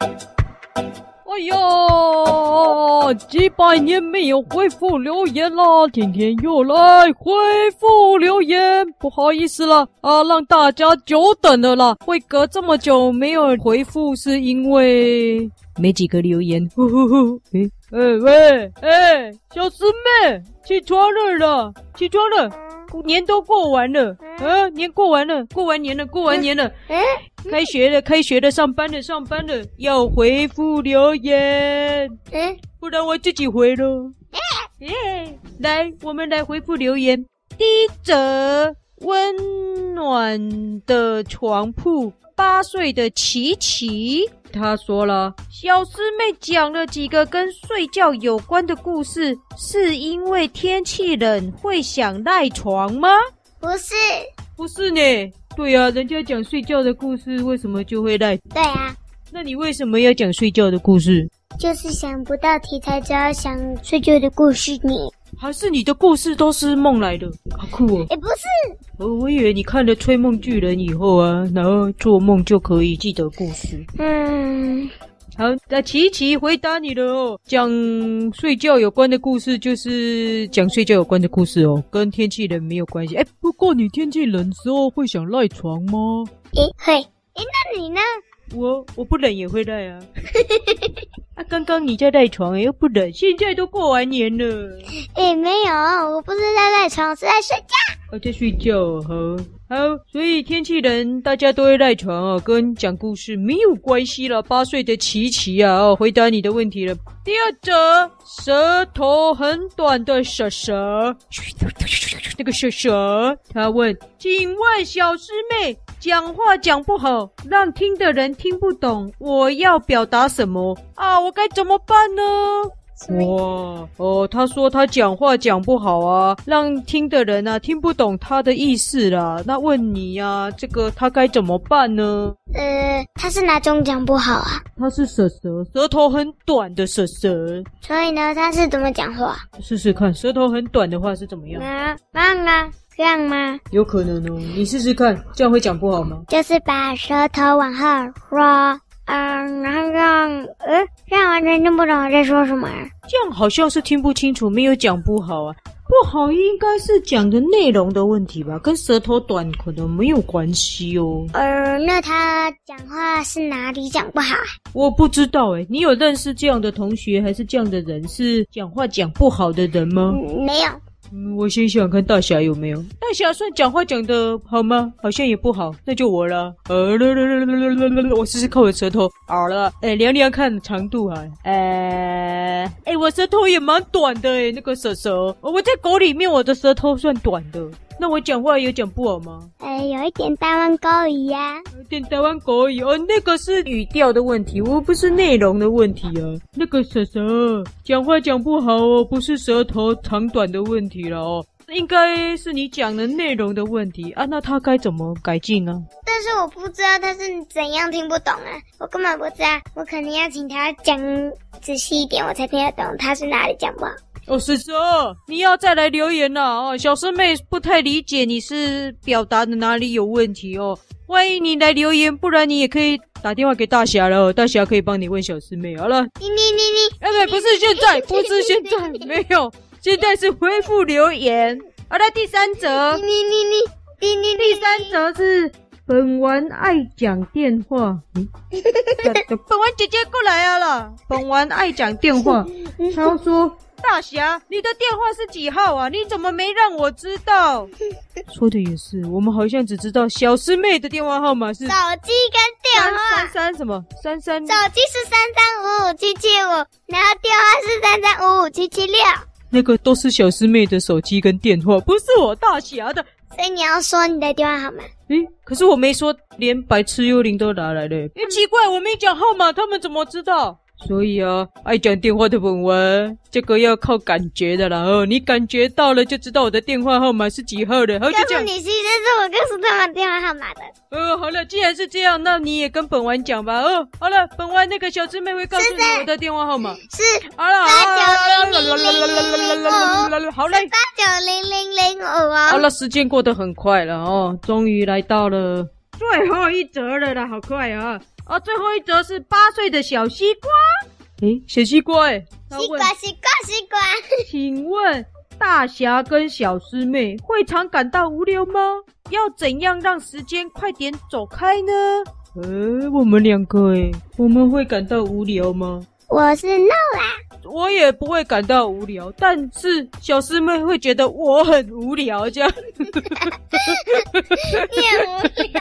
哎呀，几百年没有回复留言了，今天又来回复留言，不好意思了啊，让大家久等了啦。会隔这么久没有回复，是因为没几个留言。呼呼呼，哎哎喂，哎，小师妹，起床了啦，起床了，年都过完了，啊，年过完了，过完年了，过完年了，哎。开学了，开学了，上班了，上班了，要回复留言，嗯，不然我自己回喽。耶，来，我们来回复留言。第一则，温暖的床铺，八岁的琪琪，他说了，小师妹讲了几个跟睡觉有关的故事，是因为天气冷会想赖床吗？不是，不是呢。对呀、啊，人家讲睡觉的故事，为什么就会赖？对啊，那你为什么要讲睡觉的故事？就是想不到题材，只要想睡觉的故事你。还是你的故事都是梦来的？好酷哦！哎，不是，哦，我以为你看了《吹梦巨人》以后啊，然后做梦就可以记得故事。嗯。好，那琪琪回答你了哦。讲睡觉有关的故事，就是讲睡觉有关的故事哦，跟天气冷没有关系。哎，不过你天气冷的时候会想赖床吗？诶，会。诶，那你呢？我我不冷也会赖啊。啊，刚刚你在赖床，又不冷，现在都过完年了。诶，没有，我不是在赖床，是在睡觉。在睡觉，好。好，所以天气冷，大家都会赖床哦，跟讲故事没有关系了。八岁的琪琪啊，回答你的问题了。第二则，舌头很短的蛇蛇，那个蛇蛇，他问：请问小师妹，讲话讲不好，让听的人听不懂，我要表达什么啊？我该怎么办呢？哇哦，他说他讲话讲不好啊，让听的人啊听不懂他的意思啦。那问你呀、啊，这个他该怎么办呢？呃，他是哪种讲不好啊？他是蛇蛇，舌头很短的蛇蛇。所以呢，他是怎么讲话？试试看，舌头很短的话是怎么样？啊，慢啊，这样吗？有可能哦，你试试看，这样会讲不好吗？就是把舌头往后说。嗯，然后这样，呃，这样完全听不懂我在说什么。这样好像是听不清楚，没有讲不好啊。不好应该是讲的内容的问题吧，跟舌头短可能没有关系哦。呃，那他讲话是哪里讲不好？我不知道诶，你有认识这样的同学还是这样的人，是讲话讲不好的人吗？嗯，没有。我先想看大侠有没有。大侠算讲话讲的好吗？好像也不好，那就我了。呃，我试试看我的舌头。好了，哎，量量看长度啊。哎，哎，我舌头也蛮短的哎，那个舌舌。我在狗里面，我的舌头算短的。那我讲话有讲不好吗？呃，有一点台湾狗语呀，有一点台湾狗语哦。那个是语调的问题，我不是内容的问题啊。那个舌舌讲话讲不好哦，不是舌头长短的问题了哦，应该是你讲的内容的问题啊。那他该怎么改进呢？但是我不知道他是怎样听不懂啊，我根本不知道，我肯定要请他讲仔细一点，我才听得懂他是哪里讲不好。哦，蛇蛇，你要再来留言了哦。小师妹不太理解你是表达的哪里有问题哦。欢迎你来留言，不然你也可以打电话给大侠了哦，大侠可以帮你问小师妹。好了，你你你你，哎，不，不是现在，不是现在，没有，现在是回复留言。好了，第三则，你你你你你，第三则是本丸爱讲电话。嗯，本丸姐姐过来啊了，本丸爱讲电话，他说。大侠，你的电话是几号啊？你怎么没让我知道？说的也是，我们好像只知道小师妹的电话号码是手机跟电话三三什么三三，手机是三三五五七七五，然后电话是三三五五七七六。那个都是小师妹的手机跟电话，不是我大侠的。所以你要说你的电话号码。诶，可是我没说，连白痴幽灵都拿来了。诶，奇怪，我没讲号码，他们怎么知道？所以啊，爱讲电话的本丸，这个要靠感觉的啦哦。你感觉到了，就知道我的电话号码是几号的。告诉你，其实是我告诉他们电话号码的。哦，好了，既然是这样，那你也跟本丸讲吧。哦，好了，本丸那个小师妹会告诉你我的电话号码。是，好了，八九零零零零五。好嘞，八九零零零五啊。好了，时间过得很快了哦，终于来到了最后一折了啦，好快啊！啊，最后一则是八岁的小西瓜。诶，小西瓜，诶西瓜，西瓜，西瓜。请问大侠跟小师妹会常感到无聊吗？要怎样让时间快点走开呢？呃，我们两个，诶我们会感到无聊吗？我是 no 啦。我也不会感到无聊，但是小师妹会觉得我很无聊，这样。你很无聊，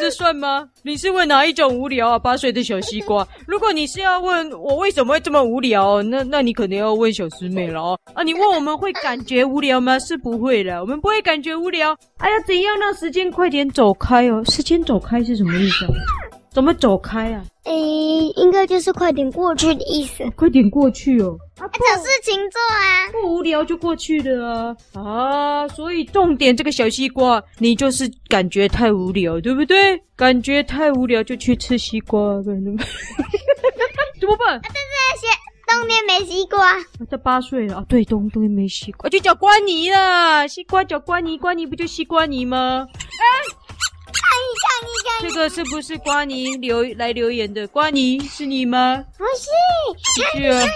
这算吗？你是问哪一种无聊啊？八岁的小西瓜。如果你是要问我为什么会这么无聊，那那你可能要问小师妹了哦。啊，你问我们会感觉无聊吗？是不会的，我们不会感觉无聊。哎呀，怎样让时间快点走开哦？时间走开是什么意思啊？怎么走开啊？诶、欸，应该就是快点过去的意思。快点过去哦！啊，找事情做啊！不无聊就过去了啊！啊，所以重点这个小西瓜，你就是感觉太无聊，对不对？感觉太无聊就去吃西瓜，怎么办？怎么办？但是冬天没西瓜。我才八岁了啊，对，冬冬天没西瓜，就叫瓜泥啦。西瓜叫瓜泥，瓜泥不就西瓜泥吗？哎。这个是不是瓜尼留来留言的？瓜尼是你吗？不是，是啊。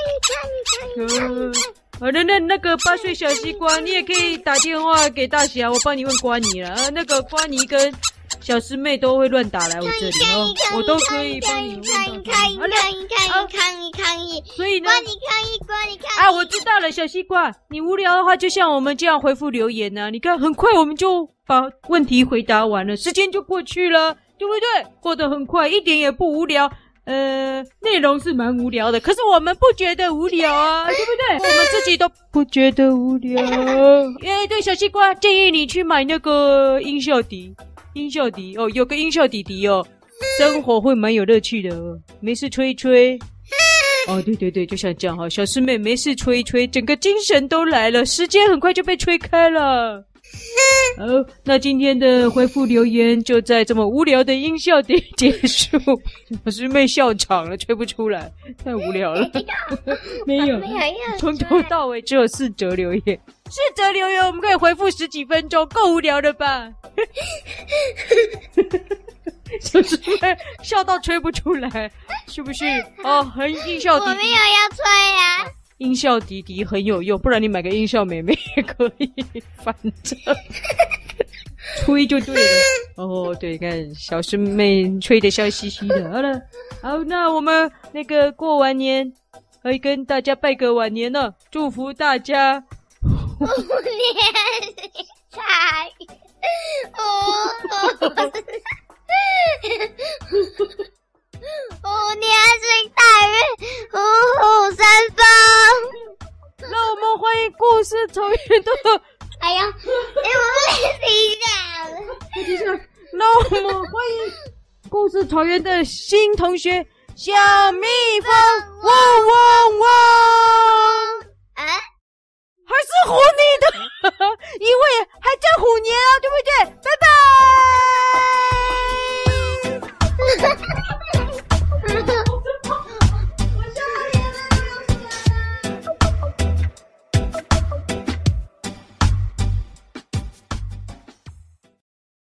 好的，那那个八岁小西瓜，你也可以打电话给大侠，我帮你问瓜尼了。啊，那个瓜尼跟小师妹都会乱打来我这里哦，我都可以帮你问。抗议抗议抗议抗议抗议抗议！所以呢，瓜尼抗议瓜尼抗议！啊，我知道了，小西瓜，你无聊的话，就像我们这样回复留言呢。你看，很快我们就把问题回答完了，时间就过去了。对不对？过得很快，一点也不无聊。呃，内容是蛮无聊的，可是我们不觉得无聊啊，对不对？我们自己都不觉得无聊。哎，对，小西瓜建议你去买那个音效笛，音效笛哦，有个音效笛笛哦，生活会蛮有乐趣的哦。没事吹一吹。哦，对对对，就像这样哈，小师妹没事吹一吹，整个精神都来了，时间很快就被吹开了。好，那今天的回复留言就在这么无聊的音效点结束。我是妹笑场了，吹不出来，太无聊了。没有，从头到尾只有四则留言，四则留言我们可以回复十几分钟，够无聊的吧？小师妹笑到吹不出来，是不是？哦，很音效。我没有要吹呀、啊。音效迪迪很有用，不然你买个音效妹妹也可以，反正吹就对了。哦，对，看小师妹吹得笑嘻嘻的。好了，好，那我们那个过完年，可以跟大家拜个晚年了，祝福大家虎年财，哦。是草原的，哎呀，你们谁讲？接下了，那么欢迎故事草原的新同学小蜜蜂，汪汪汪！哎，还是虎你的，因为还在虎年啊，对不对？